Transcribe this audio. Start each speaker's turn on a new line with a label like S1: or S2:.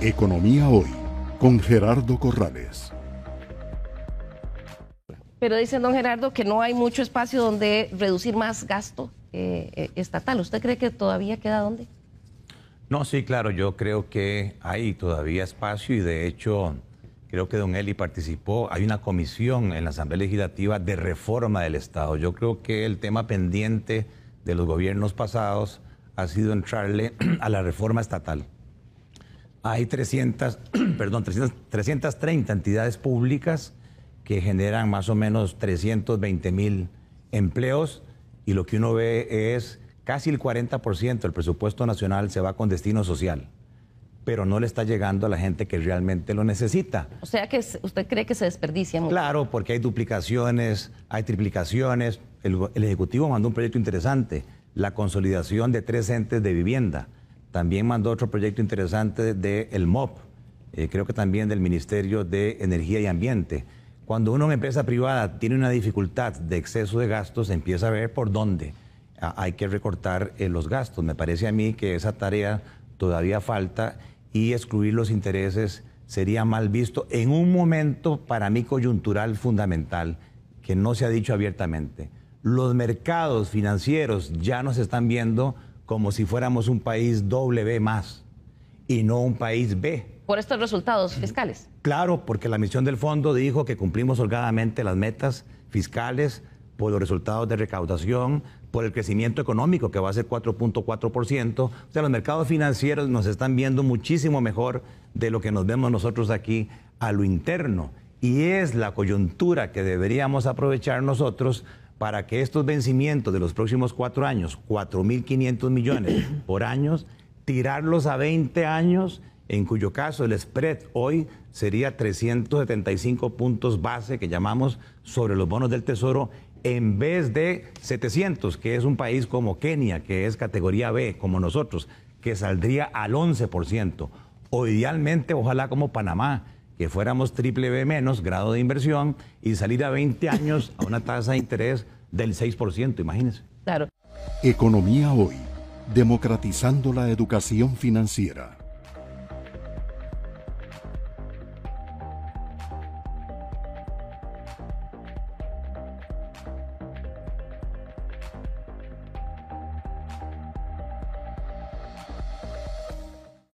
S1: Economía Hoy con Gerardo Corrales.
S2: Pero dice don Gerardo que no hay mucho espacio donde reducir más gasto eh, eh, estatal. ¿Usted cree que todavía queda dónde?
S3: No, sí, claro, yo creo que hay todavía espacio y de hecho creo que don Eli participó. Hay una comisión en la Asamblea Legislativa de reforma del Estado. Yo creo que el tema pendiente de los gobiernos pasados ha sido entrarle a la reforma estatal. Hay 300, perdón, 330 entidades públicas que generan más o menos 320 mil empleos y lo que uno ve es casi el 40% del presupuesto nacional se va con destino social, pero no le está llegando a la gente que realmente lo necesita.
S2: O sea que usted cree que se desperdicia mucho.
S3: Claro, porque hay duplicaciones, hay triplicaciones. El, el Ejecutivo mandó un proyecto interesante, la consolidación de tres entes de vivienda. También mandó otro proyecto interesante del el MOP, eh, creo que también del Ministerio de Energía y Ambiente. Cuando en empresa privada tiene una dificultad de exceso de gastos, empieza a ver por dónde hay que recortar eh, los gastos. Me parece a mí que esa tarea todavía falta y excluir los intereses sería mal visto en un momento para mí coyuntural fundamental que no se ha dicho abiertamente. Los mercados financieros ya nos están viendo como si fuéramos un país doble B más y no un país B
S2: por estos resultados fiscales.
S3: Claro, porque la misión del fondo dijo que cumplimos holgadamente las metas fiscales por los resultados de recaudación, por el crecimiento económico que va a ser 4.4%. O sea, los mercados financieros nos están viendo muchísimo mejor de lo que nos vemos nosotros aquí a lo interno. Y es la coyuntura que deberíamos aprovechar nosotros para que estos vencimientos de los próximos cuatro años, 4.500 millones por año, tirarlos a 20 años en cuyo caso el spread hoy sería 375 puntos base que llamamos sobre los bonos del Tesoro en vez de 700, que es un país como Kenia, que es categoría B, como nosotros, que saldría al 11%. O idealmente, ojalá como Panamá, que fuéramos triple B menos, grado de inversión, y salir a 20 años a una tasa de interés del 6%, imagínense.
S2: Claro.
S1: Economía hoy, democratizando la educación financiera.